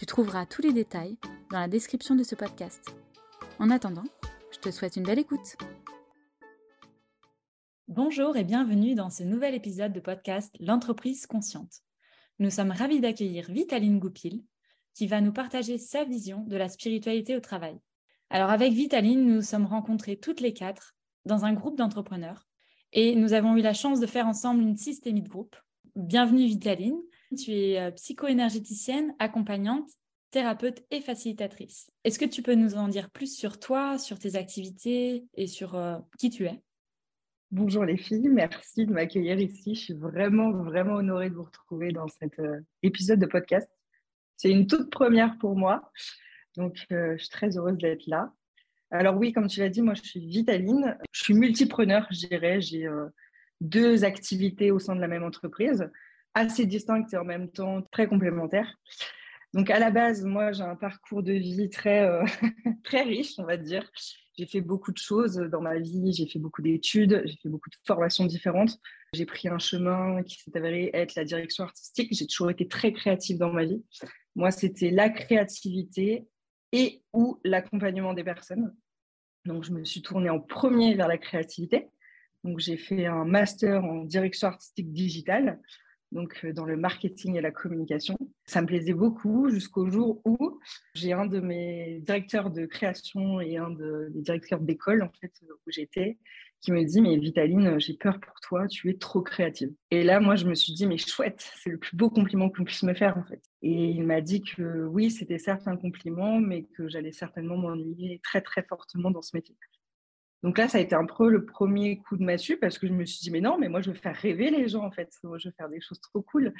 Tu trouveras tous les détails dans la description de ce podcast. En attendant, je te souhaite une belle écoute. Bonjour et bienvenue dans ce nouvel épisode de podcast L'entreprise consciente. Nous sommes ravis d'accueillir Vitaline Goupil qui va nous partager sa vision de la spiritualité au travail. Alors avec Vitaline, nous nous sommes rencontrés toutes les quatre dans un groupe d'entrepreneurs et nous avons eu la chance de faire ensemble une systémie de groupe. Bienvenue Vitaline, tu es euh, psycho-énergéticienne, accompagnante, thérapeute et facilitatrice. Est-ce que tu peux nous en dire plus sur toi, sur tes activités et sur euh, qui tu es? Bonjour les filles, merci de m'accueillir ici. Je suis vraiment, vraiment honorée de vous retrouver dans cet euh, épisode de podcast. C'est une toute première pour moi, donc je suis très heureuse d'être là. Alors oui, comme tu l'as dit, moi je suis Vitaline, je suis multipreneur, je dirais. J'ai deux activités au sein de la même entreprise assez distinctes et en même temps très complémentaires. Donc à la base, moi j'ai un parcours de vie très, euh, très riche, on va dire. J'ai fait beaucoup de choses dans ma vie, j'ai fait beaucoup d'études, j'ai fait beaucoup de formations différentes. J'ai pris un chemin qui s'est avéré être la direction artistique. J'ai toujours été très créative dans ma vie. Moi, c'était la créativité et ou l'accompagnement des personnes. Donc, je me suis tournée en premier vers la créativité. Donc, j'ai fait un master en direction artistique digitale donc euh, dans le marketing et la communication. Ça me plaisait beaucoup jusqu'au jour où j'ai un de mes directeurs de création et un des directeurs d'école en fait où j'étais qui me dit mais Vitaline j'ai peur pour toi tu es trop créative. Et là moi je me suis dit mais chouette c'est le plus beau compliment qu'on puisse me faire en fait. Et il m'a dit que oui c'était certes un compliment mais que j'allais certainement m'ennuyer très très fortement dans ce métier donc là, ça a été un peu le premier coup de massue parce que je me suis dit, mais non, mais moi, je veux faire rêver les gens, en fait. je veux faire des choses trop cool.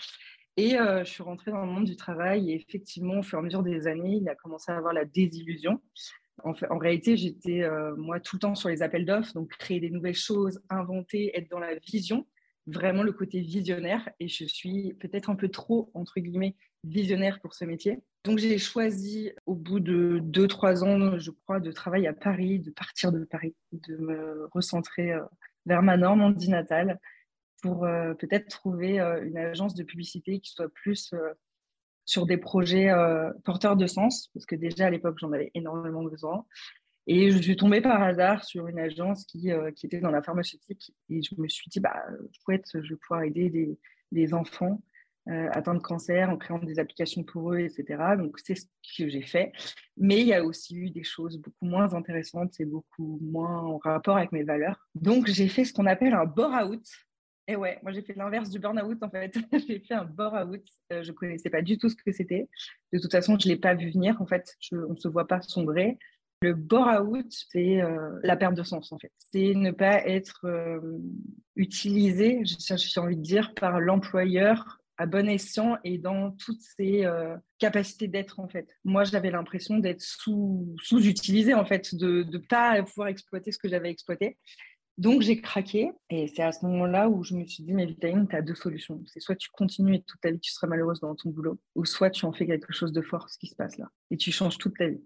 Et euh, je suis rentrée dans le monde du travail et effectivement, au fur et à mesure des années, il a commencé à avoir la désillusion. En, fait, réalité, j'étais, euh, moi, tout le temps sur les appels d'offres, donc créer des nouvelles choses, inventer, être dans la vision, vraiment le côté visionnaire. Et je suis peut-être un peu trop, entre guillemets, visionnaire pour ce métier. Donc j'ai choisi au bout de deux, trois ans, je crois, de travail à Paris, de partir de Paris, de me recentrer euh, vers ma Normandie natale pour euh, peut-être trouver euh, une agence de publicité qui soit plus sur des projets porteurs de sens, parce que déjà à l'époque j'en avais énormément besoin. Et je suis tombée par hasard sur une agence qui, qui était dans la pharmaceutique et je me suis dit, bah, chouette, je vais pouvoir aider des, enfants euh, atteints de cancer en créant des applications pour eux, etc. Donc, c'est ce que j'ai fait. Mais il y a aussi eu des choses beaucoup moins intéressantes et beaucoup moins en rapport avec mes valeurs. Donc, j'ai fait ce qu'on appelle un bore-out. Et ouais, moi, j'ai fait l'inverse du burn-out, en fait. j'ai fait un bore-out. Euh, je ne connaissais pas du tout ce que c'était. De toute façon, je ne l'ai pas vu venir. En fait, on ne se voit pas sombrer. Le bore-out, c'est euh, la perte de sens, en fait. C'est ne pas être utilisé, j'ai envie de dire, par l'employeur à bon escient et dans toutes ses euh, capacités d'être en fait. Moi, j'avais l'impression d'être sous, sous-utilisée en fait, de ne pas pouvoir exploiter ce que j'avais exploité. Donc, j'ai craqué et c'est à ce moment-là où je me suis dit, mais Vitaline, tu as deux solutions. C'est soit tu continues et toute ta vie, tu seras malheureuse dans ton boulot, ou soit tu en fais quelque chose de fort, ce qui se passe là, et tu changes toute ta vie.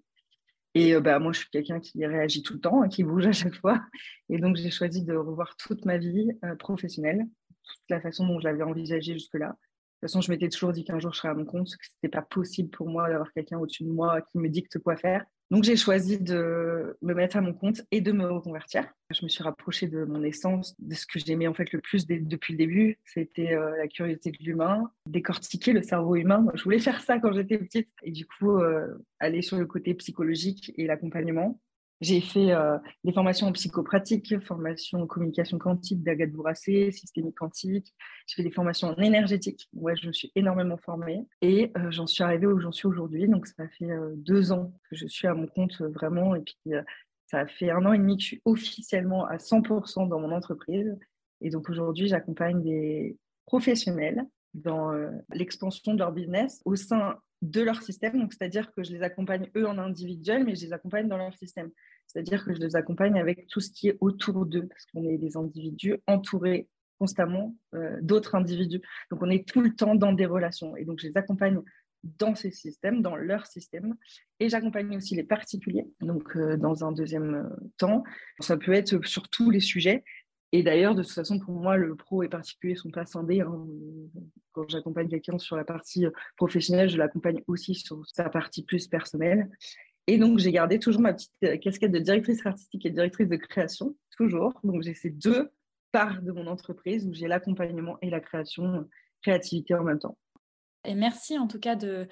Et euh, bah, moi, je suis quelqu'un qui réagit tout le temps, hein, qui bouge à chaque fois. Et donc, j'ai choisi de revoir toute ma vie euh, professionnelle, toute la façon dont je l'avais envisagée jusque-là, toute façon, je m'étais toujours dit qu'un jour je serais à mon compte, que ce n'était pas possible pour moi d'avoir quelqu'un au-dessus de moi qui me dicte quoi faire. Donc j'ai choisi de me mettre à mon compte et de me reconvertir. Je me suis rapprochée de mon essence, de ce que j'aimais en fait le plus depuis le début. C'était euh, la curiosité de l'humain, décortiquer le cerveau humain. je voulais faire ça quand j'étais petite. Et du coup, euh, aller sur le côté psychologique et l'accompagnement. J'ai fait euh, des formations en psychopratique, formation en communication quantique d'Agathe Bourassé, systémique quantique. J'ai fait des formations en énergétique. Ouais, je me suis énormément formée et euh, j'en suis arrivée où j'en suis aujourd'hui. Donc, ça fait euh, deux ans que je suis à mon compte vraiment. Et puis, ça fait un an et demi que je suis officiellement à 100% dans mon entreprise. Et donc, aujourd'hui, j'accompagne des professionnels dans l'expansion de leur business au sein de leur système. Donc, c'est-à-dire que je les accompagne eux en individuel, mais je les accompagne dans leur système. C'est-à-dire que je les accompagne avec tout ce qui est autour d'eux, parce qu'on est des individus entourés constamment euh, d'autres individus. Donc, on est tout le temps dans des relations. Et donc, je les accompagne dans ces systèmes, dans leur système. Et j'accompagne aussi les particuliers, donc euh, dans un deuxième euh, temps. Ça peut être sur tous les sujets. Et d'ailleurs, de toute façon, pour moi, le pro et particulier ne sont pas scindés. Hein. Quand j'accompagne quelqu'un sur la partie professionnelle, je l'accompagne aussi sur sa partie plus personnelle. Et donc, j'ai gardé toujours ma petite casquette de directrice artistique et directrice de création, toujours. Donc, j'ai ces deux parts de mon entreprise où j'ai l'accompagnement et la création, créativité en même temps. Et merci en tout cas de,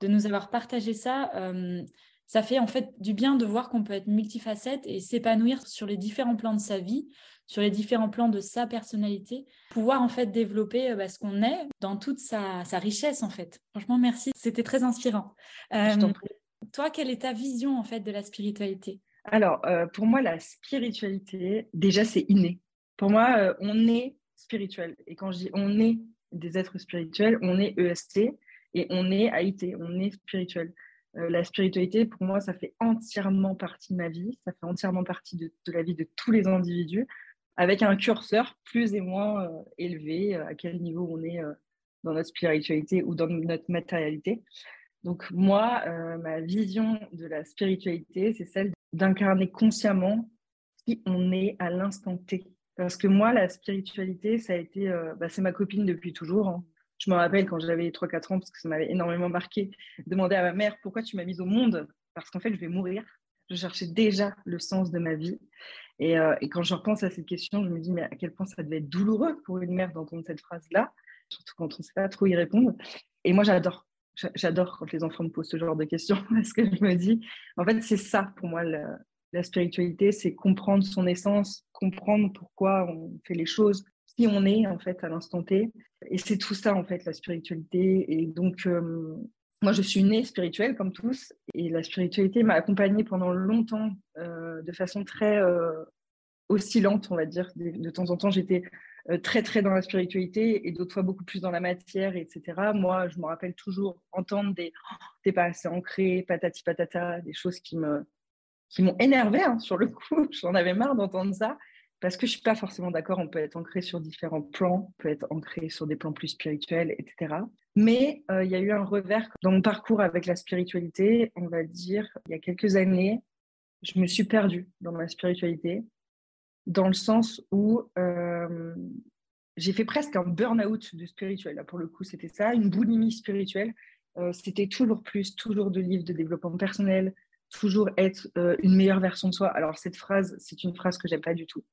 de nous avoir partagé ça. Euh, ça fait en fait du bien de voir qu'on peut être multifacette et s'épanouir sur les différents plans de sa vie, sur les différents plans de sa personnalité, pouvoir en fait développer euh, bah, ce qu'on est dans toute sa, sa, richesse en fait. Franchement, merci, c'était très inspirant. Euh, toi, quelle est ta vision en fait de la spiritualité? Alors, pour moi, la spiritualité, déjà, c'est inné. Pour moi, on est spirituel. Et quand je dis on est des êtres spirituels, on est EST et on est AIT, on est spirituel. Euh, la spiritualité, pour moi, ça fait entièrement partie de ma vie, ça fait entièrement partie de, la vie de tous les individus, avec un curseur plus et moins euh, élevé, euh, à quel niveau on est dans notre spiritualité ou dans notre matérialité. Donc moi, ma vision de la spiritualité, c'est celle d'incarner consciemment qui on est à l'instant T. Parce que moi, la spiritualité, ça a été, euh, bah, c'est ma copine depuis toujours. Hein. Je me rappelle quand j'avais 3-4 ans, parce que ça m'avait énormément marqué, demander à ma mère pourquoi tu m'as mise au monde? Parce qu'en fait, je vais mourir. Je cherchais déjà le sens de ma vie. Et, euh, et, quand je repense à cette question, je me dis, mais à quel point ça devait être douloureux pour une mère d'entendre cette phrase-là, surtout quand on ne sait pas trop y répondre. Et moi, j'adore. J'adore quand les enfants me posent ce genre de questions, parce que je me dis, en fait, c'est ça pour moi la spiritualité, c'est comprendre son essence, comprendre pourquoi on fait les choses, qui on est en fait à l'instant T. Et c'est tout ça en fait la spiritualité. Et donc euh, moi je suis née spirituelle comme tous, et la spiritualité m'a accompagnée pendant longtemps euh, de façon très euh, oscillante, on va dire. De, temps en temps j'étais très très dans la spiritualité et d'autres fois beaucoup plus dans la matière, etc. Moi je me rappelle toujours entendre des oh, t'es pas assez ancré, patati patata, des choses qui me qui m'ont énervé hein, sur le coup. J'en avais marre d'entendre ça parce que je suis pas forcément d'accord. On peut être ancré sur différents plans, on peut être ancré sur des plans plus spirituels, etc. Mais euh, il y a eu un revers dans mon parcours avec la spiritualité. On va dire, il y a quelques années, je me suis perdue dans ma spiritualité, dans le sens où euh, j'ai fait presque un burn-out de spirituel. Là, pour le coup, c'était ça, une boulimie spirituelle. Euh, c'était toujours plus, toujours de livres de développement personnel, toujours être euh, une meilleure version de soi. Alors cette phrase, c'est une phrase que j'aime pas du tout.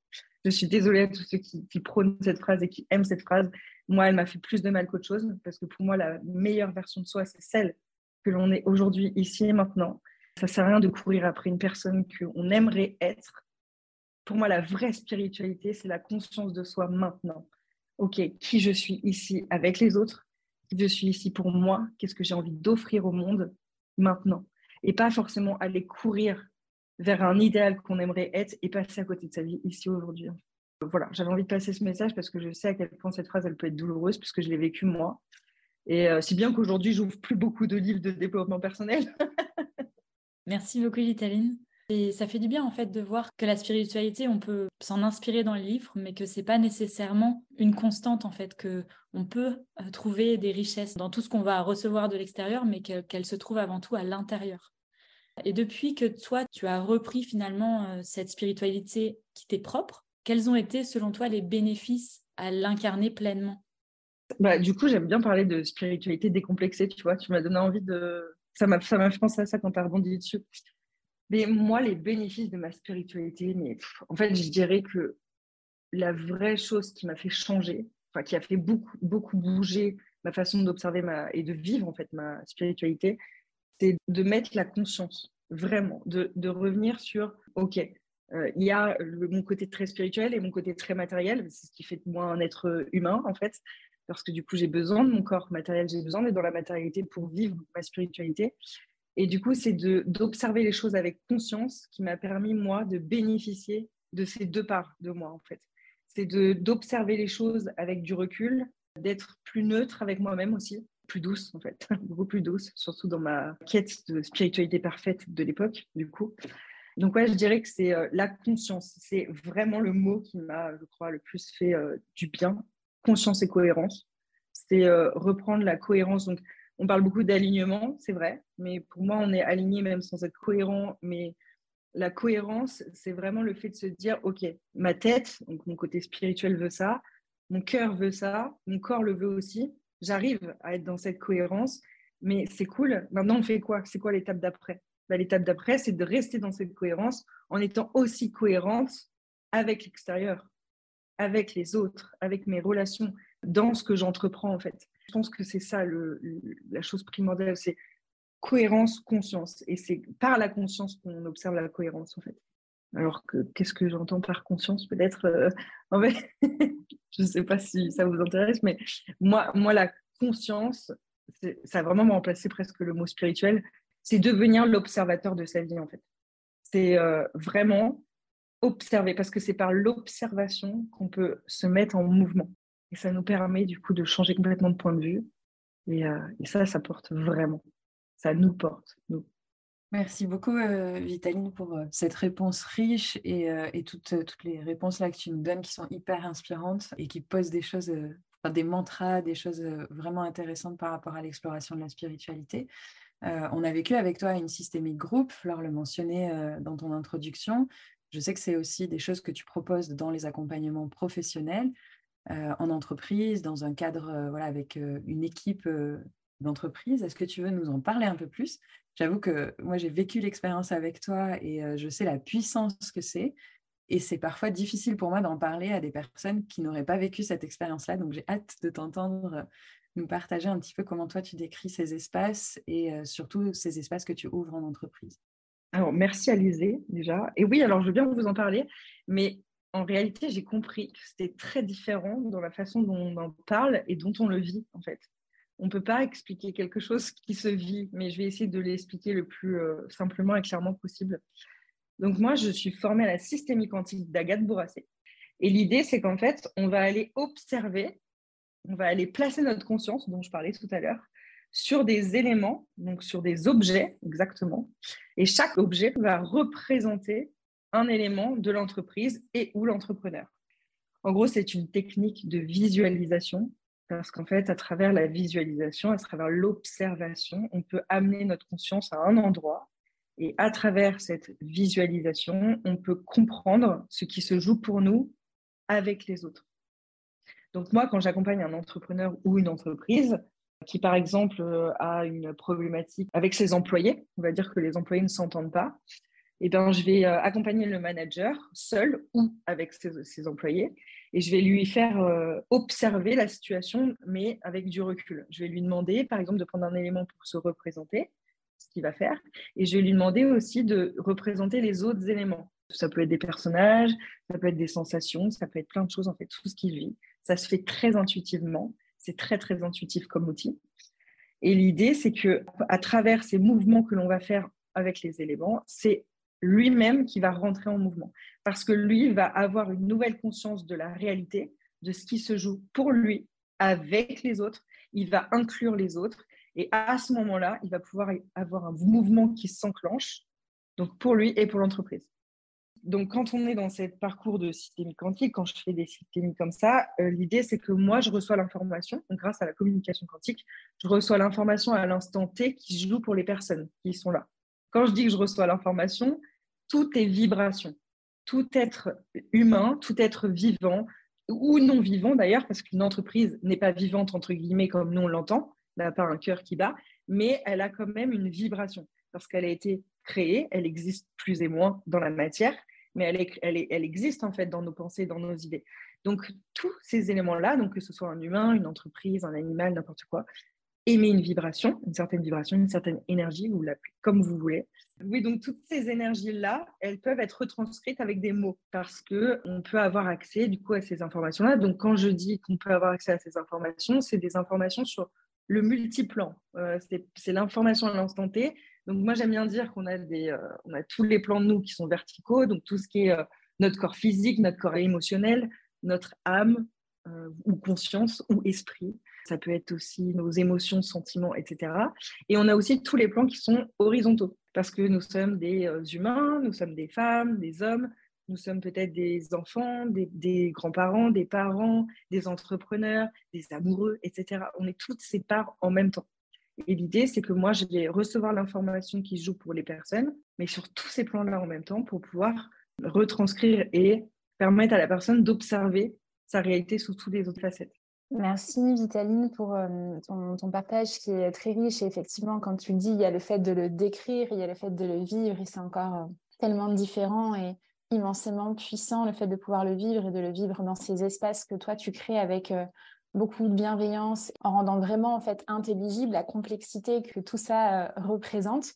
Je suis désolée à tous ceux qui, prônent cette phrase et qui aiment cette phrase. Moi, elle m'a fait plus de mal qu'autre chose parce que pour moi, la meilleure version de soi, c'est celle que l'on est aujourd'hui, ici et maintenant. Ça sert à rien de courir après une personne qu'on aimerait être. Pour moi, la vraie spiritualité, c'est la conscience de soi maintenant. Ok, qui je suis ici avec les autres, qui je suis ici pour moi, qu'est-ce que j'ai envie d'offrir au monde maintenant? Et pas forcément aller courir vers un idéal qu'on aimerait être et passer à côté de sa vie ici aujourd'hui. Voilà, j'avais envie de passer ce message parce que je sais à quel point cette phrase elle peut être douloureuse puisque je l'ai vécue moi. Et euh, si bien qu'aujourd'hui, j'ouvre plus beaucoup de livres de développement personnel. Merci beaucoup, Vitaline. Et ça fait du bien en fait de voir que la spiritualité, on peut s'en inspirer dans les livres, mais que c'est pas nécessairement une constante en fait, que on peut euh, trouver des richesses dans tout ce qu'on va recevoir de l'extérieur, mais qu'elle se trouve avant tout à l'intérieur. Et depuis que toi, tu as repris finalement euh, cette spiritualité qui t'est propre, quels ont été selon toi les bénéfices à l'incarner pleinement? Bah, Du coup, j'aime bien parler de spiritualité décomplexée, tu vois. Tu m'as donné envie de... Ça m'a fait penser à ça quand tu as rebondi dessus. Mais moi, les bénéfices de ma spiritualité, mais en fait, je dirais que la vraie chose qui m'a fait changer, qui a fait beaucoup, beaucoup bouger ma façon d'observer et de vivre en fait ma spiritualité, c'est de mettre la conscience, vraiment, de, revenir sur, OK, euh, il y a mon côté très spirituel et mon côté très matériel, c'est ce qui fait de moi un être humain, en fait, parce que du coup, j'ai besoin de mon corps matériel, j'ai besoin d'être dans la matérialité pour vivre ma spiritualité. Et du coup, c'est d'observer les choses avec conscience qui m'a permis, moi, de bénéficier de ces deux parts de moi, en fait. C'est d'observer les choses avec du recul, d'être plus neutre avec moi-même aussi, plus douce en fait, beaucoup plus douce, surtout dans ma quête de spiritualité parfaite de l'époque, du coup. Donc ouais, je dirais que c'est euh, la conscience. C'est vraiment le mot qui m'a, je crois, le plus fait euh, du bien. Conscience et cohérence. C'est euh, reprendre la cohérence. Donc on parle beaucoup d'alignement, c'est vrai, mais pour moi, on est aligné même sans être cohérent. Mais la cohérence, c'est vraiment le fait de se dire, ok, ma tête, donc mon côté spirituel veut ça, mon cœur veut ça, mon corps le veut aussi. J'arrive à être dans cette cohérence, mais c'est cool. Maintenant, on fait quoi? C'est quoi l'étape d'après? Bah, l'étape d'après, c'est de rester dans cette cohérence en étant aussi cohérente avec l'extérieur, avec les autres, avec mes relations, dans ce que j'entreprends en fait. Je pense que c'est ça la chose primordiale, c'est cohérence, conscience. Et c'est par la conscience qu'on observe la cohérence en fait. Alors que qu'est-ce que j'entends par conscience Peut-être, euh, en fait, je ne sais pas si ça vous intéresse, mais moi, moi la conscience, ça a vraiment remplacé presque le mot spirituel c'est devenir l'observateur de sa vie, en fait. C'est euh, vraiment observer, parce que c'est par l'observation qu'on peut se mettre en mouvement. Et ça nous permet, du coup, de changer complètement de point de vue. Et, euh, ça, ça porte vraiment. Ça nous porte, nous. Merci beaucoup, euh, Vitaline, pour cette réponse riche et, toutes, les réponses là que tu nous donnes qui sont hyper inspirantes et qui posent des choses, des mantras, des choses vraiment intéressantes par rapport à l'exploration de la spiritualité. Euh, on a vécu avec toi une systémique groupe, Flore le mentionnait euh, dans ton introduction. Je sais que c'est aussi des choses que tu proposes dans les accompagnements professionnels, euh, en entreprise, dans un cadre voilà, avec une équipe d'entreprise. Est-ce que tu veux nous en parler un peu plus? J'avoue que moi, j'ai vécu l'expérience avec toi et je sais la puissance que c'est. Et c'est parfois difficile pour moi d'en parler à des personnes qui n'auraient pas vécu cette expérience-là. Donc, j'ai hâte de t'entendre nous partager un petit peu comment toi tu décris ces espaces et euh, surtout ces espaces que tu ouvres en entreprise. Alors, merci Alizé déjà. Et oui, alors je veux bien vous en parler, mais en réalité, j'ai compris que c'était très différent dans la façon dont on en parle et dont on le vit en fait. On ne peut pas expliquer quelque chose qui se vit, mais je vais essayer de l'expliquer le plus euh, simplement et clairement possible. Donc moi, je suis formée à la systémie quantique d'Agathe Bourrassé. Et l'idée, c'est qu'en fait, on va aller observer on va aller placer notre conscience, dont je parlais tout à l'heure, sur des éléments, donc sur des objets exactement. Et chaque objet va représenter un élément de l'entreprise et ou l'entrepreneur. En gros, c'est une technique de visualisation parce qu'en fait, à travers la visualisation, à travers l'observation, on peut amener notre conscience à un endroit et à travers cette visualisation, on peut comprendre ce qui se joue pour nous avec les autres. Donc moi, quand j'accompagne un entrepreneur ou une entreprise qui, par exemple, euh, a une problématique avec ses employés, on va dire que les employés ne s'entendent pas, eh ben, je vais euh, accompagner le manager seul ou avec ses, employés et je vais lui faire euh, observer la situation, mais avec du recul. Je vais lui demander, par exemple, de prendre un élément pour se représenter, ce qu'il va faire, et je vais lui demander aussi de représenter les autres éléments. Ça peut être des personnages, ça peut être des sensations, ça peut être plein de choses, en fait, tout ce qu'il vit. Ça se fait très intuitivement. C'est très, très intuitif comme outil. Et l'idée, c'est que à travers ces mouvements que l'on va faire avec les éléments, c'est lui-même qui va rentrer en mouvement. Parce que lui va avoir une nouvelle conscience de la réalité, de ce qui se joue pour lui, avec les autres. Il va inclure les autres. Et à ce moment-là, il va pouvoir avoir un mouvement qui s'enclenche, donc pour lui et pour l'entreprise donc, quand on est dans ce parcours de systémique quantique, quand je fais des systémiques comme ça, euh, l'idée, c'est que moi, je reçois l'information, grâce à la communication quantique, je reçois l'information à l'instant T qui se joue pour les personnes qui sont là. Quand je dis que je reçois l'information, tout est vibration. Tout être humain, tout être vivant, ou non vivant d'ailleurs, parce qu'une entreprise n'est pas vivante, entre guillemets, comme nous on l'entend, n'a pas un cœur qui bat, mais elle a quand même une vibration, parce qu'elle a été créée, elle existe plus et moins dans la matière, mais elle, elle, existe en fait dans nos pensées, dans nos idées. Donc tous ces éléments-là, que ce soit un humain, une entreprise, un animal, n'importe quoi, émet une vibration, une certaine vibration, une certaine énergie, vous l'appelez comme vous voulez. Oui, donc toutes ces énergies-là, elles peuvent être retranscrites avec des mots parce que on peut avoir accès du coup à ces informations-là. Donc quand je dis qu'on peut avoir accès à ces informations, c'est des informations sur le multiplan. Euh, c'est l'information à l'instant T, donc moi j'aime bien dire qu'on a des, euh, on a tous les plans de nous qui sont verticaux, donc tout ce qui est euh, notre corps physique, notre corps émotionnel, notre âme euh, ou conscience ou esprit. Ça peut être aussi nos émotions, sentiments, etc. Et on a aussi tous les plans qui sont horizontaux, parce que nous sommes des euh, humains, nous sommes des femmes, des hommes, nous sommes peut-être des enfants, des, grands-parents, des parents, des entrepreneurs, des amoureux, etc. On est toutes ces parts en même temps. Et l'idée, c'est que moi, je vais recevoir l'information qui joue pour les personnes, mais sur tous ces plans-là en même temps pour pouvoir retranscrire et permettre à la personne d'observer sa réalité sous toutes les autres facettes. Merci Vitaline pour euh, ton, partage qui est très riche. Et effectivement, quand tu le dis, il y a le fait de le décrire, il y a le fait de le vivre, et c'est encore euh, tellement différent et immensément puissant le fait de pouvoir le vivre et de le vivre dans ces espaces que toi tu crées avec euh, beaucoup de bienveillance, en rendant vraiment en fait intelligible la complexité que tout ça représente.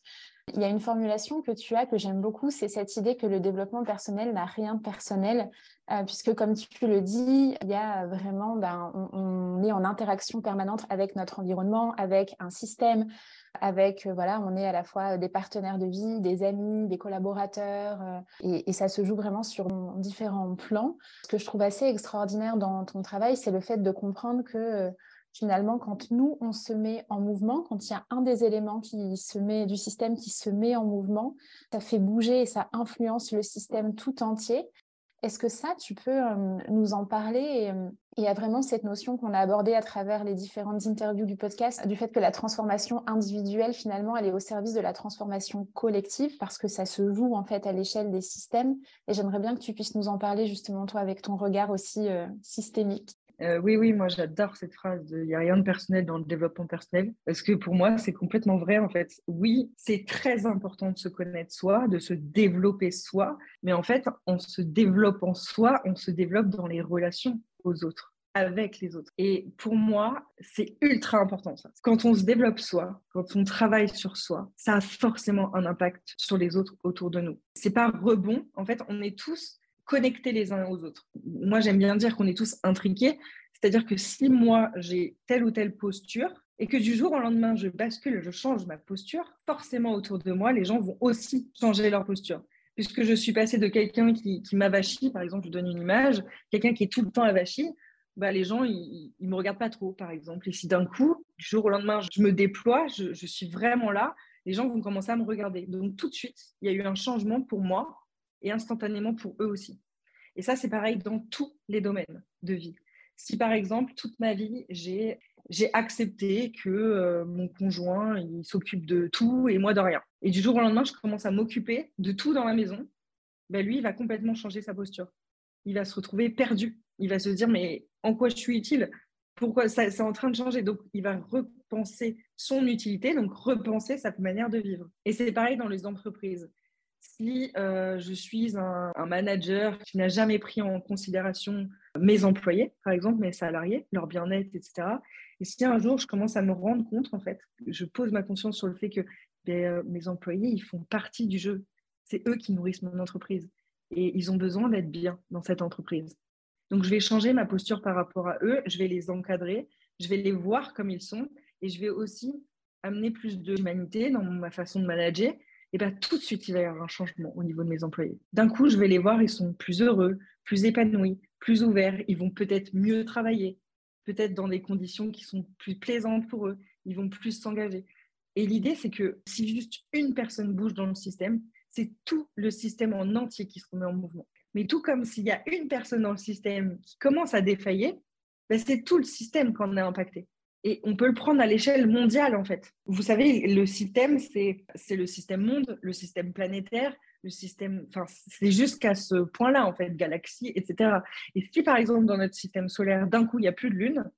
Il y a une formulation que tu as que j'aime beaucoup, c'est cette idée que le développement personnel n'a rien de personnel, euh, puisque comme tu le dis, il y a vraiment, ben, on, est en interaction permanente avec notre environnement, avec un système, avec, euh, voilà, on est à la fois des partenaires de vie, des amis, des collaborateurs, euh, et, et, ça se joue vraiment sur différents plans. Ce que je trouve assez extraordinaire dans ton travail, c'est le fait de comprendre que finalement, quand nous, on se met en mouvement, quand il y a un des éléments qui se met, du système qui se met en mouvement, ça fait bouger et ça influence le système tout entier. Est-ce que ça, tu peux euh, nous en parler Il y a vraiment cette notion qu'on a abordée à travers les différentes interviews du podcast, du fait que la transformation individuelle, finalement, elle est au service de la transformation collective parce que ça se joue en fait à l'échelle des systèmes. Et j'aimerais bien que tu puisses nous en parler justement, toi, avec ton regard aussi euh, systémique. Euh, oui, oui, moi j'adore cette phrase il n'y a rien de personnel dans le développement personnel, parce que pour moi c'est complètement vrai en fait. Oui, c'est très important de se connaître soi, de se développer soi, mais en fait en se développant soi, on se développe dans les relations aux autres avec les autres. Et pour moi, c'est ultra important ça. Quand on se développe soi, quand on travaille sur soi, ça a forcément un impact sur les autres autour de nous. C'est pas rebond, en fait, on est tous connectés les uns aux autres. Moi, j'aime bien dire qu'on est tous intriqués, c'est-à-dire que si moi, j'ai telle ou telle posture, et que du jour au lendemain, je bascule, je change ma posture, forcément autour de moi, les gens vont aussi changer leur posture. Puisque je suis passée de quelqu'un qui, qui m'avachit, par exemple, je donne une image, quelqu'un qui est tout le temps avachi, bah, les gens, ils ne me regardent pas trop, par exemple. Et si d'un coup, du jour au lendemain, je me déploie, je, je suis vraiment là, les gens vont commencer à me regarder. Donc tout de suite, il y a eu un changement pour moi et instantanément pour eux aussi. Et ça, c'est pareil dans tous les domaines de vie. Si par exemple, toute ma vie, j'ai accepté que euh, mon conjoint il s'occupe de tout et moi de rien. Et du jour au lendemain, je commence à m'occuper de tout dans la maison. Ben lui, il va complètement changer sa posture. Il va se retrouver perdu. Il va se dire mais en quoi je suis utile? Pourquoi ça c'est en train de changer? Donc il va repenser son utilité, donc repenser sa manière de vivre. Et c'est pareil dans les entreprises. Si euh, je suis un, manager qui n'a jamais pris en considération mes employés, par exemple, mes salariés, leur bien-être, etc., et si un jour je commence à me rendre compte, en fait, je pose ma conscience sur le fait que ben, euh, mes employés, ils font partie du jeu. C'est eux qui nourrissent mon entreprise. Et ils ont besoin d'être bien dans cette entreprise. Donc, je vais changer ma posture par rapport à eux, je vais les encadrer, je vais les voir comme ils sont, et je vais aussi amener plus d'humanité dans ma façon de manager et bien tout de suite, il va y avoir un changement au niveau de mes employés. D'un coup, je vais les voir, ils sont plus heureux, plus épanouis, plus ouverts, ils vont peut-être mieux travailler, peut-être dans des conditions qui sont plus plaisantes pour eux, ils vont plus s'engager. Et l'idée, c'est que si juste une personne bouge dans le système, c'est tout le système en entier qui se remet en mouvement. Mais tout comme s'il y a une personne dans le système qui commence à défailler, ben c'est tout le système qu'on a impacté. Et on peut le prendre à l'échelle mondiale, en fait. Vous savez, le système, c'est le système monde, le système planétaire, le système. Enfin, c'est jusqu'à ce point-là, en fait, galaxie, etc. Et si, par exemple, dans notre système solaire, d'un coup, il n'y a plus de Lune,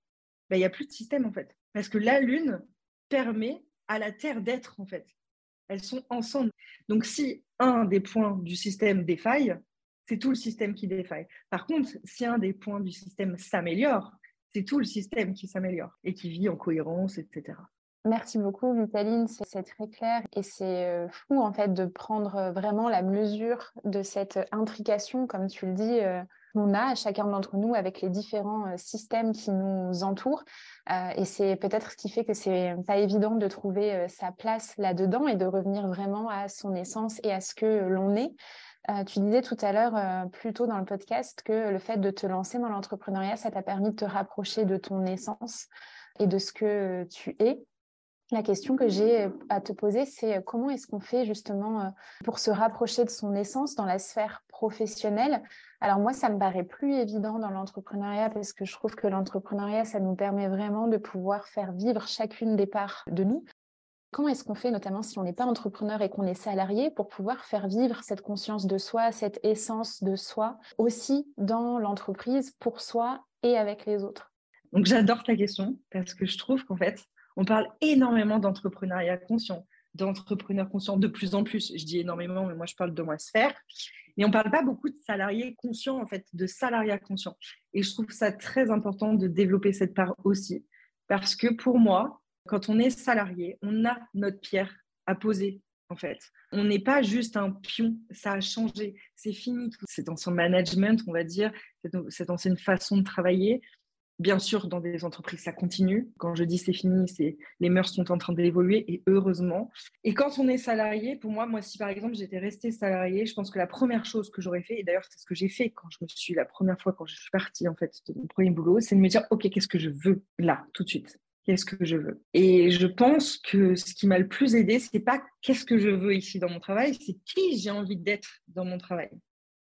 ben, il n'y a plus de système, en fait. Parce que la Lune permet à la Terre d'être, en fait. Elles sont ensemble. Donc, si un des points du système défaille, c'est tout le système qui défaille. Par contre, si un des points du système s'améliore, c'est tout le système qui s'améliore et qui vit en cohérence, etc. Merci beaucoup, Vitaline. C'est très clair et c'est euh, fou en fait de prendre euh, vraiment la mesure de cette intrication, comme tu le dis, euh, qu'on a chacun d'entre nous avec les différents systèmes qui nous entourent. Et c'est peut-être ce qui fait que c'est pas évident de trouver sa place là-dedans et de revenir vraiment à son essence et à ce que l'on est. Euh, tu disais tout à l'heure, euh, plus tôt dans le podcast, que le fait de te lancer dans l'entrepreneuriat, ça t'a permis de te rapprocher de ton essence. et de ce que tu es. La question que j'ai à te poser, c'est comment est-ce qu'on fait justement pour se rapprocher de son essence dans la sphère professionnelle? Alors moi, ça me paraît plus évident dans l'entrepreneuriat parce que je trouve que l'entrepreneuriat, ça nous permet vraiment de pouvoir faire vivre chacune des parts de nous. Comment est-ce qu'on fait, notamment si on n'est pas entrepreneur et qu'on est salarié, pour pouvoir faire vivre cette conscience de soi, cette essence de soi, aussi dans l'entreprise, pour soi et avec les autres? Donc j'adore ta question parce que je trouve qu'en fait, on parle énormément d'entrepreneuriat conscient, d'entrepreneurs conscients de plus en plus. Je dis énormément, mais moi je parle de ma sphère. Mais on ne parle pas beaucoup de salariés conscients, en fait, de salariat conscient. Et je trouve ça très important de développer cette part aussi. Parce que pour moi, quand on est salarié, on a notre pierre à poser, en fait. On n'est pas juste un pion, ça a changé, c'est fini. C'est ancien management, on va dire, cette ancienne façon de travailler. Bien sûr, dans des entreprises, ça continue. Quand je dis c'est fini, c'est les mœurs sont en train d'évoluer et heureusement. Et quand on est salarié, pour moi, moi, si par exemple j'étais restée salariée, je pense que la première chose que j'aurais fait, et d'ailleurs c'est ce que j'ai fait quand je me suis la première fois quand je suis partie en fait de mon premier boulot, c'est de me dire ok, qu'est-ce que je veux là tout de suite? Qu'est-ce que je veux. Et je pense que ce qui m'a le plus aidé, c'est pas qu'est-ce que je veux ici dans mon travail, c'est qui j'ai envie d'être dans mon travail.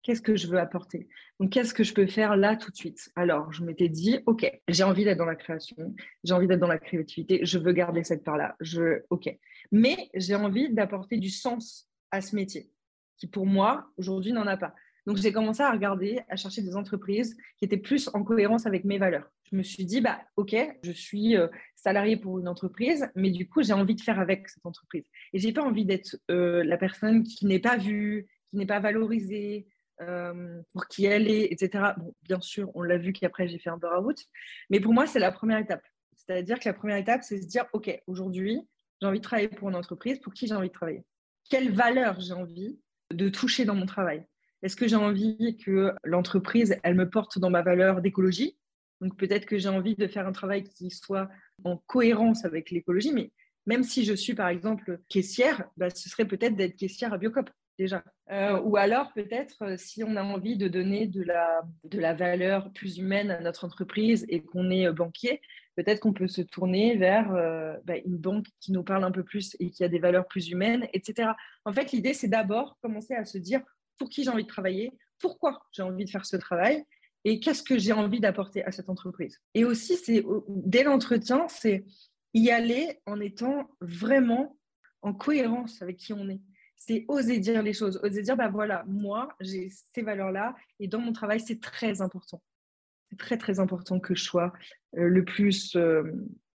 Qu'est-ce que je veux apporter Donc, qu'est-ce que je peux faire là tout de suite Alors, je m'étais dit, OK, j'ai envie d'être dans la création, j'ai envie d'être dans la créativité, je veux garder cette part-là. Je, OK. Mais j'ai envie d'apporter du sens à ce métier, qui pour moi, aujourd'hui, n'en a pas. Donc, j'ai commencé à regarder, à chercher des entreprises qui étaient plus en cohérence avec mes valeurs. Je me suis dit, bah, OK, je suis euh, salarié pour une entreprise, mais du coup, j'ai envie de faire avec cette entreprise. Et j'ai pas envie d'être euh, la personne qui n'est pas vue, qui n'est pas valorisée, euh, pour qui elle est, etc. Bon, bien sûr, on l'a vu qu'après, j'ai fait un burn-out. Mais pour moi, c'est la première étape. C'est-à-dire que la première étape, c'est se dire, OK, aujourd'hui, j'ai envie de travailler pour une entreprise. Pour qui j'ai envie de travailler Quelle valeur j'ai envie de toucher dans mon travail? Est-ce que j'ai envie que l'entreprise, elle me porte dans ma valeur d'écologie? Donc peut-être que j'ai envie de faire un travail qui soit en cohérence avec l'écologie, mais même si je suis par exemple caissière, bah, ce serait peut-être d'être caissière à Biocop déjà. Euh, ou alors peut-être euh, si on a envie de donner de la, de la valeur plus humaine à notre entreprise et qu'on est euh, banquier, peut-être qu'on peut se tourner vers bah, une banque qui nous parle un peu plus et qui a des valeurs plus humaines, etc. En fait, l'idée, c'est d'abord commencer à se dire, pour qui j'ai envie de travailler, pourquoi j'ai envie de faire ce travail et qu'est-ce que j'ai envie d'apporter à cette entreprise. Et aussi, c'est dès l'entretien, c'est y aller en étant vraiment en cohérence avec qui on est. C'est oser dire les choses, oser dire, bah voilà, moi, j'ai ces valeurs-là et dans mon travail, c'est très important. C'est très, très important que je sois euh, le plus euh,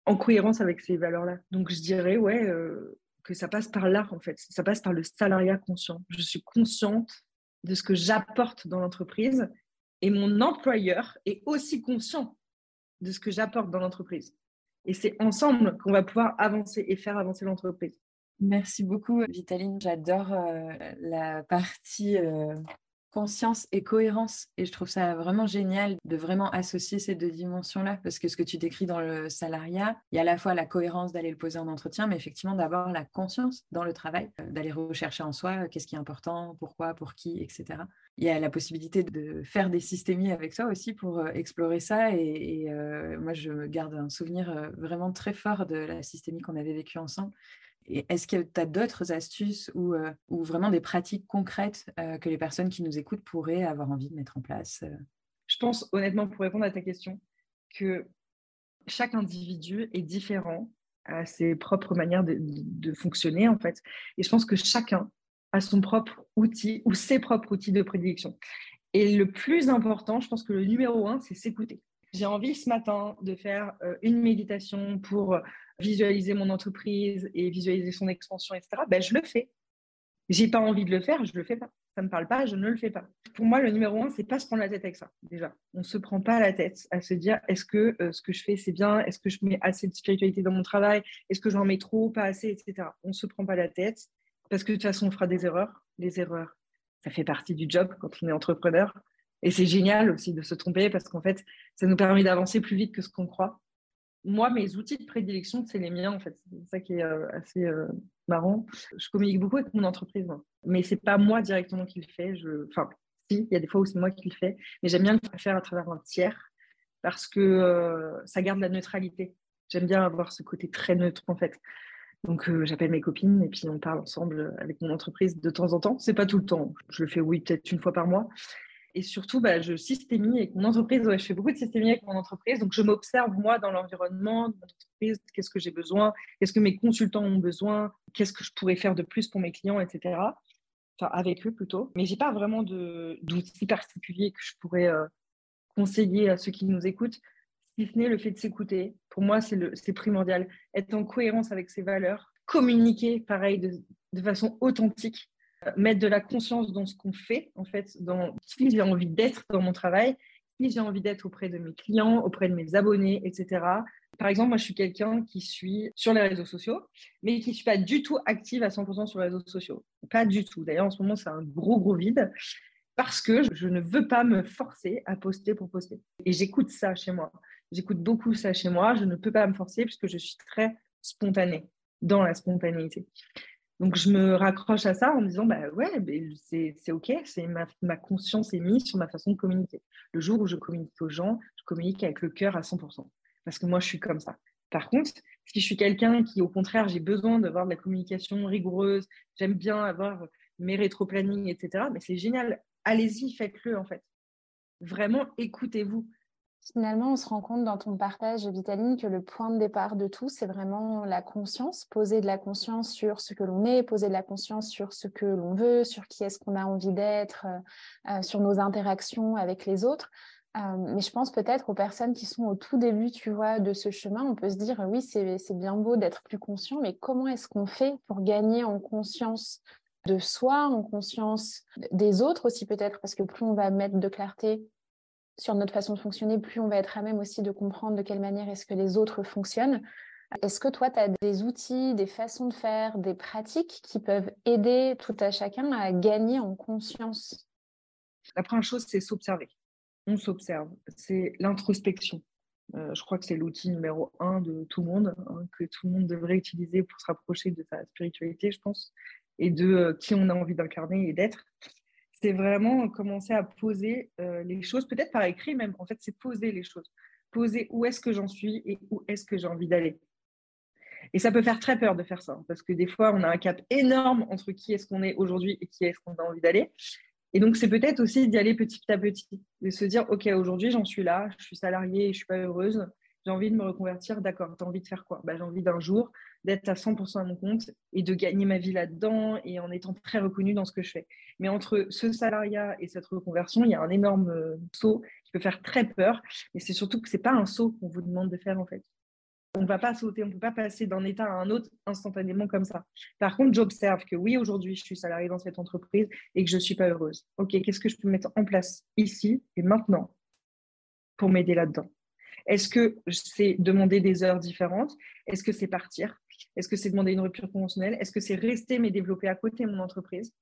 en cohérence avec ces valeurs-là. Donc, je dirais, ouais, euh, que ça passe par là, en fait. Ça passe par le salariat conscient. Je suis consciente de ce que j'apporte dans l'entreprise et mon employeur est aussi conscient de ce que j'apporte dans l'entreprise. Et c'est ensemble qu'on va pouvoir avancer et faire avancer l'entreprise. Merci beaucoup, Vitaline. J'adore euh, la partie euh, conscience et cohérence. Et je trouve ça vraiment génial de vraiment associer ces deux dimensions-là, parce que ce que tu décris dans le salariat, il y a à la fois la cohérence d'aller le poser en entretien, mais effectivement d'avoir la conscience dans le travail, euh, d'aller rechercher en soi euh, qu'est-ce qui est important, pourquoi, pour qui, etc. Il y a la possibilité de faire des systémies avec soi aussi pour euh, explorer ça. Et, moi, je garde un souvenir vraiment très fort de la systémie qu'on avait vécue ensemble est-ce que tu as d'autres astuces ou, euh, vraiment des pratiques concrètes euh, que les personnes qui nous écoutent pourraient avoir envie de mettre en place euh? Je pense honnêtement, pour répondre à ta question, que chaque individu est différent à ses propres manières de, de, fonctionner, en fait. Et je pense que chacun a son propre outil ou ses propres outils de prédilection. Et le plus important, je pense que le numéro un, c'est s'écouter. J'ai envie ce matin de faire une méditation pour visualiser mon entreprise et visualiser son expansion, etc., ben, je le fais. J'ai pas envie de le faire, je le fais pas. Ça me parle pas, je ne le fais pas. Pour moi, le numéro un, c'est pas se prendre la tête avec ça. Déjà, on se prend pas la tête à se dire est-ce que euh, ce que je fais c'est bien, est-ce que je mets assez de spiritualité dans mon travail, est-ce que j'en mets trop, pas assez, etc. On se prend pas la tête parce que de toute façon, on fera des erreurs. Les erreurs, ça fait partie du job quand on est entrepreneur. Et c'est génial aussi de se tromper parce qu'en fait, ça nous permet d'avancer plus vite que ce qu'on croit moi, mes outils de prédilection, c'est les miens, en fait. C'est ça qui est euh, assez euh, marrant. Je communique beaucoup avec mon entreprise, moi. mais c'est pas moi directement qui le fais. Enfin, si, il y a des fois où c'est moi qui le fais, mais j'aime bien le faire à travers un tiers parce que euh, ça garde la neutralité. J'aime bien avoir ce côté très neutre en fait. Donc j'appelle mes copines et puis on parle ensemble avec mon entreprise de temps en temps. C'est pas tout le temps. Je le fais oui peut-être une fois par mois. Et surtout, bah, je systémie avec mon entreprise. je fais beaucoup de systémie avec mon entreprise. Donc, je m'observe, moi, dans l'environnement de mon entreprise. Qu'est-ce que j'ai besoin? Qu'est-ce que mes consultants ont besoin? Qu'est-ce que je pourrais faire de plus pour mes clients, etc. Enfin, avec eux plutôt. Mais je n'ai pas vraiment d'outils particuliers que je pourrais euh, conseiller à ceux qui nous écoutent, si ce n'est le fait de s'écouter. Pour moi, c'est primordial. Être en cohérence avec ses valeurs. Communiquer, pareil, de façon authentique mettre de la conscience dans ce qu'on fait, en fait, dans qui j'ai envie d'être dans mon travail, qui j'ai envie d'être auprès de mes clients, auprès de mes abonnés, etc. Par exemple, moi, je suis quelqu'un qui suit sur les réseaux sociaux, mais qui ne suis pas du tout active à 100% sur les réseaux sociaux. Pas du tout. D'ailleurs, en ce moment, c'est un gros, gros vide parce que je ne veux pas me forcer à poster pour poster. Et j'écoute ça chez moi. J'écoute beaucoup ça chez moi. Je ne peux pas me forcer puisque je suis très spontanée, dans la spontanéité. Donc, je me raccroche à ça en me disant, bah ouais, c'est OK, c'est ma, conscience est mise sur ma façon de communiquer. Le jour où je communique aux gens, je communique avec le cœur à 100%, parce que moi, je suis comme ça. Par contre, si je suis quelqu'un qui, au contraire, j'ai besoin d'avoir de la communication rigoureuse, j'aime bien avoir mes rétro-plannings, etc., mais c'est génial. Allez-y, faites-le, en fait. Vraiment, écoutez-vous. Finalement, on se rend compte dans ton partage, Vitaline, que le point de départ de tout, c'est vraiment la conscience, poser de la conscience sur ce que l'on est, poser de la conscience sur ce que l'on veut, sur qui est-ce qu'on a envie d'être, euh, euh, sur nos interactions avec les autres. Euh, mais je pense peut-être aux personnes qui sont au tout début, tu vois, de ce chemin, on peut se dire, oui, c'est bien beau d'être plus conscient, mais comment est-ce qu'on fait pour gagner en conscience de soi, en conscience des autres aussi peut-être, parce que plus on va mettre de clarté sur notre façon de fonctionner, plus on va être à même aussi de comprendre de quelle manière est-ce que les autres fonctionnent. Est-ce que toi, tu as des outils, des façons de faire, des pratiques qui peuvent aider tout à chacun à gagner en conscience? La première chose, c'est s'observer. On s'observe. C'est l'introspection. Euh, je crois que c'est l'outil numéro un de tout le monde, hein, que tout le monde devrait utiliser pour se rapprocher de sa spiritualité, je pense, et de euh, qui on a envie d'incarner et d'être c'est vraiment commencer à poser euh, les choses, peut-être par écrit même. En fait, c'est poser les choses. Poser où est-ce que j'en suis et où est-ce que j'ai envie d'aller. Et ça peut faire très peur de faire ça, parce que des fois, on a un cap énorme entre qui est-ce qu'on est aujourd'hui et qui est-ce qu'on a envie d'aller. Et donc, c'est peut-être aussi d'y aller petit à petit, de se dire, OK, aujourd'hui, j'en suis là, je suis salariée je ne suis pas heureuse j'ai envie de me reconvertir, d'accord, tu as envie de faire quoi? Bah, J'ai envie d'un jour d'être à 100% à mon compte et de gagner ma vie là-dedans et en étant très reconnue dans ce que je fais. Mais entre ce salariat et cette reconversion, il y a un énorme euh, saut qui peut faire très peur. Et c'est surtout que ce n'est pas un saut qu'on vous demande de faire en fait. On ne va pas sauter, on ne peut pas passer d'un état à un autre instantanément comme ça. Par contre, j'observe que oui, aujourd'hui, je suis salariée dans cette entreprise et que je ne suis pas heureuse. OK, qu'est-ce que je peux mettre en place ici et maintenant pour m'aider là-dedans? Est-ce que c'est demander des heures différentes? Est-ce que c'est partir? Est-ce que c'est demander une rupture conventionnelle? Est-ce que c'est rester mais développer à côté mon entreprise?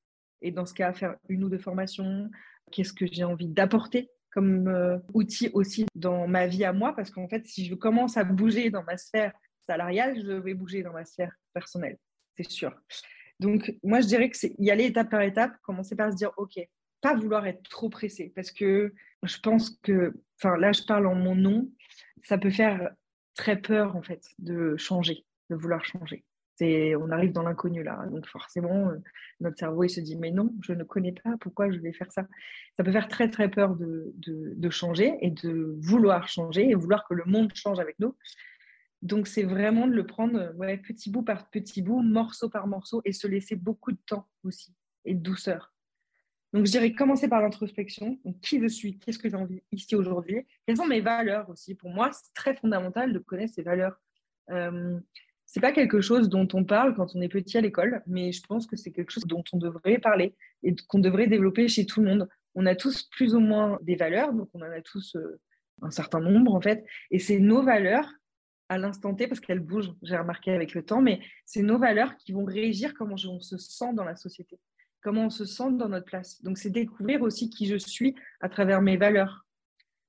Et dans ce cas, faire une ou deux formations? Qu'est-ce que j'ai envie d'apporter comme euh, outil aussi dans ma vie à moi? Parce qu'en fait, si je commence à bouger dans ma sphère salariale, je vais bouger dans ma sphère personnelle, c'est sûr. Donc, moi, je dirais que c'est y aller étape par étape, commencer par se dire, OK, pas vouloir être trop pressé, parce que je pense que, enfin là, je parle en mon nom, ça peut faire très peur en fait de changer, de vouloir changer. C'est, on arrive dans l'inconnu là, donc forcément euh, notre cerveau il se dit mais non, je ne connais pas, pourquoi je vais faire ça Ça peut faire très très peur de, de, changer et de vouloir changer et vouloir que le monde change avec nous. Donc c'est vraiment de le prendre petit bout par petit bout, morceau par morceau et se laisser beaucoup de temps aussi et de douceur donc, je dirais commencer par l'introspection. qui je suis Qu'est-ce que j'ai envie ici aujourd'hui? Quelles sont mes valeurs aussi? Pour moi, c'est très fondamental de connaître ses valeurs. Euh, c'est pas quelque chose dont on parle quand on est petit à l'école, mais je pense que c'est quelque chose dont on devrait parler et qu'on devrait développer chez tout le monde. On a tous plus ou moins des valeurs, donc on en a tous euh, un certain nombre en fait, et c'est nos valeurs à l'instant T, parce qu'elles bougent, j'ai remarqué avec le temps, mais c'est nos valeurs qui vont régir comment on se sent dans la société comment on se sent dans notre place. Donc, c'est découvrir aussi qui je suis à travers mes valeurs,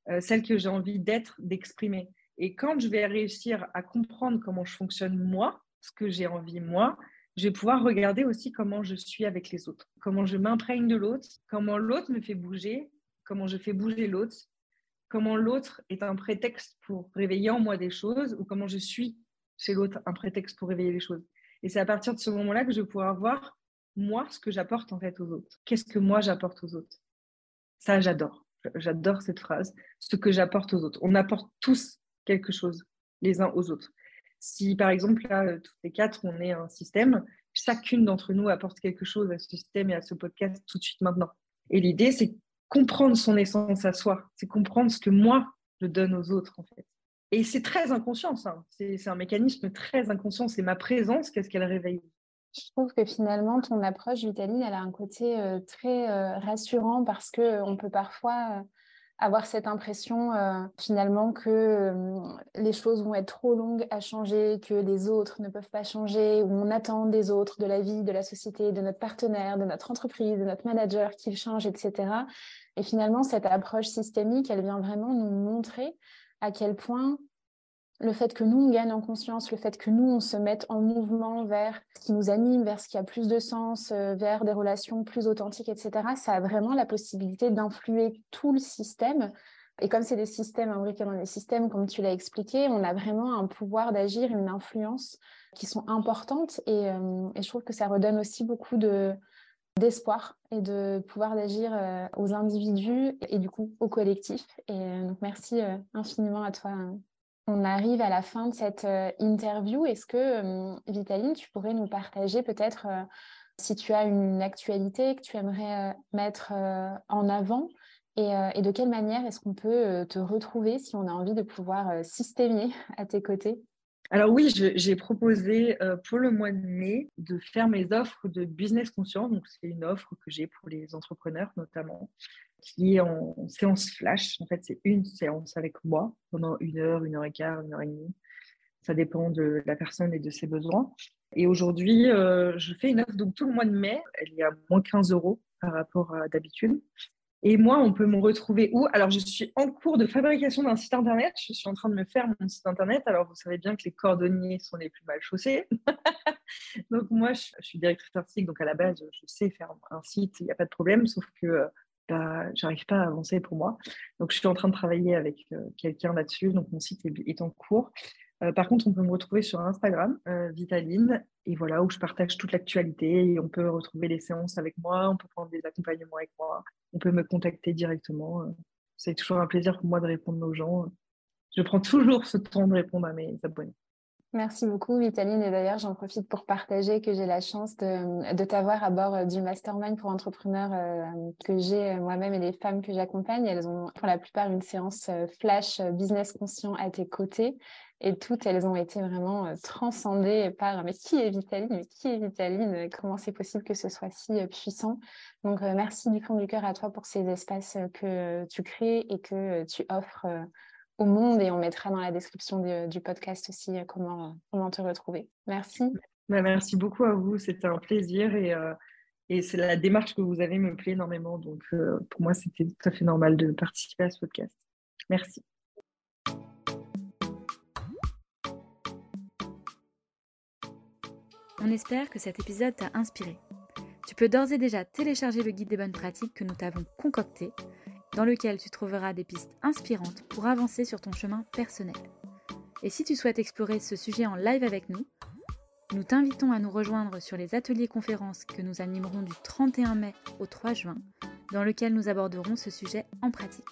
euh, celles que j'ai envie d'être, d'exprimer. Et quand je vais réussir à comprendre comment je fonctionne moi, ce que j'ai envie moi, je vais pouvoir regarder aussi comment je suis avec les autres, comment je m'imprègne de l'autre, comment l'autre me fait bouger, comment je fais bouger l'autre, comment l'autre est un prétexte pour réveiller en moi des choses ou comment je suis chez l'autre un prétexte pour réveiller les choses. Et c'est à partir de ce moment-là que je vais pouvoir voir, moi, ce que j'apporte en fait aux autres. Qu'est-ce que moi j'apporte aux autres? Ça, j'adore. J'adore cette phrase. Ce que j'apporte aux autres. On apporte tous quelque chose les uns aux autres. Si par exemple, là, tous les quatre, on est un système, chacune d'entre nous apporte quelque chose à ce système et à ce podcast tout de suite maintenant. Et l'idée, c'est comprendre son essence à soi, c'est comprendre ce que moi, je donne aux autres, en fait. Et c'est très inconscient, ça. C'est un mécanisme très inconscient. C'est ma présence, qu'est-ce qu'elle réveille je trouve que finalement, ton approche, Vitaline, elle a un côté euh, très euh, rassurant parce qu'on peut parfois euh, avoir cette impression finalement que les choses vont être trop longues à changer, que les autres ne peuvent pas changer, ou on attend des autres, de la vie, de la société, de notre partenaire, de notre entreprise, de notre manager qu'ils changent, etc. Et finalement, cette approche systémique, elle vient vraiment nous montrer à quel point le fait que nous, on gagne en conscience, le fait que nous, on se mette en mouvement vers ce qui nous anime, vers ce qui a plus de sens, euh, vers des relations plus authentiques, etc., ça a vraiment la possibilité d'influer tout le système. Et comme c'est des systèmes imbriqués dans des systèmes, comme tu l'as expliqué, on a vraiment un pouvoir d'agir, une influence qui sont importantes. Et, euh, je trouve que ça redonne aussi beaucoup de, d'espoir et de pouvoir d'agir euh, aux individus et du coup au collectif. Et donc merci infiniment à toi, on arrive à la fin de cette euh, interview. Est-ce que, euh, Vitaline, tu pourrais nous partager peut-être euh, si tu as une actualité que tu aimerais mettre en avant et, de quelle manière est-ce qu'on peut te retrouver si on a envie de pouvoir systémier à tes côtés? Alors oui, j'ai proposé pour le mois de mai de faire mes offres de business conscient. Donc c'est une offre que j'ai pour les entrepreneurs notamment qui est en séance flash. En fait, c'est une séance avec moi pendant une heure, une heure et quart, une heure et demie. Ça dépend de la personne et de ses besoins. Et aujourd'hui, euh, je fais une offre donc tout le mois de mai. Elle est à moins 15 euros par rapport à d'habitude. Et moi, on peut me retrouver où? Alors, je suis en cours de fabrication d'un site internet. Je suis en train de me faire mon site internet. Alors, vous savez bien que les cordonniers sont les plus mal chaussés. donc, moi, je, suis directrice artistique. Donc, à la base, je sais faire un site. Il n'y a pas de problème. Sauf que euh, j'arrive pas à avancer pour moi. Donc, je suis en train de travailler avec euh, quelqu'un là-dessus. Donc, mon site est, en cours. Euh, par contre, on peut me retrouver sur Instagram, euh, Vitaline, et voilà, où je partage toute l'actualité. On peut retrouver les séances avec moi, on peut prendre des accompagnements avec moi, on peut me contacter directement. C'est toujours un plaisir pour moi de répondre aux gens. Je prends toujours ce temps de répondre à mes abonnés. Merci beaucoup, Vitaline. Et d'ailleurs, j'en profite pour partager que j'ai la chance de, t'avoir à bord euh, du mastermind pour entrepreneurs euh, que j'ai euh, moi-même et les femmes que j'accompagne. Elles ont pour la plupart une séance flash business conscient à tes côtés. Et toutes, elles ont été vraiment transcendées par mais qui est Vitaline? Mais qui est Vitaline? Comment c'est possible que ce soit si puissant? Donc, merci du fond du cœur à toi pour ces espaces que tu crées et que tu offres au monde et on mettra dans la description du podcast aussi euh, comment, comment te retrouver. Merci. Bah, merci beaucoup à vous, c'était un plaisir et, euh, et c'est la démarche que vous avez me plaît énormément. Donc euh, pour moi, c'était tout à fait normal de participer à ce podcast. Merci. On espère que cet épisode t'a inspiré. Tu peux d'ores et déjà télécharger le guide des bonnes pratiques que nous t'avons concocté dans lequel tu trouveras des pistes inspirantes pour avancer sur ton chemin personnel. Et si tu souhaites explorer ce sujet en live avec nous, nous t'invitons à nous rejoindre sur les ateliers conférences que nous animerons du 31 mai au 3 juin, dans lequel nous aborderons ce sujet en pratique.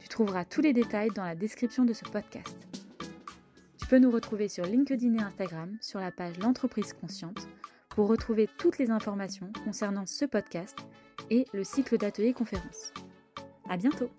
Tu trouveras tous les détails dans la description de ce podcast. Nous retrouver sur LinkedIn et Instagram sur la page L'entreprise consciente pour retrouver toutes les informations concernant ce podcast et le cycle d'ateliers conférences. À bientôt